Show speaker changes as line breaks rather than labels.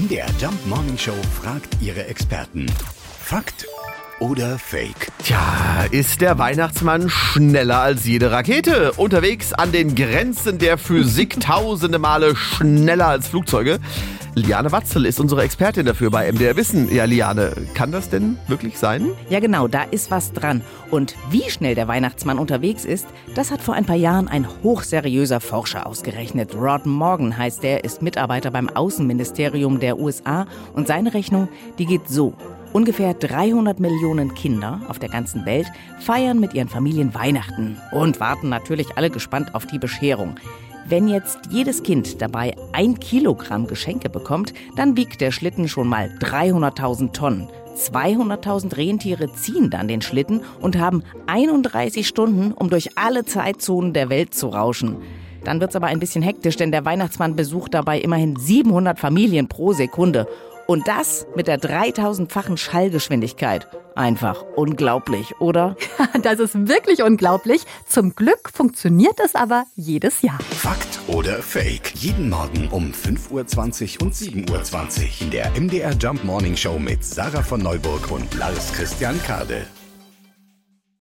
MDR Jump Morning Show fragt ihre Experten. Fakt oder Fake?
Tja, ist der Weihnachtsmann schneller als jede Rakete? Unterwegs an den Grenzen der Physik tausende Male schneller als Flugzeuge? Liane Watzel ist unsere Expertin dafür bei MDR Wissen. Ja, Liane, kann das denn wirklich sein?
Ja, genau, da ist was dran. Und wie schnell der Weihnachtsmann unterwegs ist, das hat vor ein paar Jahren ein hochseriöser Forscher ausgerechnet. Rod Morgan heißt er, ist Mitarbeiter beim Außenministerium der USA und seine Rechnung, die geht so. Ungefähr 300 Millionen Kinder auf der ganzen Welt feiern mit ihren Familien Weihnachten und warten natürlich alle gespannt auf die Bescherung. Wenn jetzt jedes Kind dabei ein Kilogramm Geschenke bekommt, dann wiegt der Schlitten schon mal 300.000 Tonnen. 200.000 Rentiere ziehen dann den Schlitten und haben 31 Stunden, um durch alle Zeitzonen der Welt zu rauschen. Dann wird's aber ein bisschen hektisch, denn der Weihnachtsmann besucht dabei immerhin 700 Familien pro Sekunde. Und das mit der 3000-fachen Schallgeschwindigkeit. Einfach unglaublich, oder?
Das ist wirklich unglaublich. Zum Glück funktioniert es aber jedes Jahr.
Fakt oder Fake? Jeden Morgen um 5.20 Uhr und 7.20 Uhr in der MDR Jump Morning Show mit Sarah von Neuburg und Lars Christian Kade.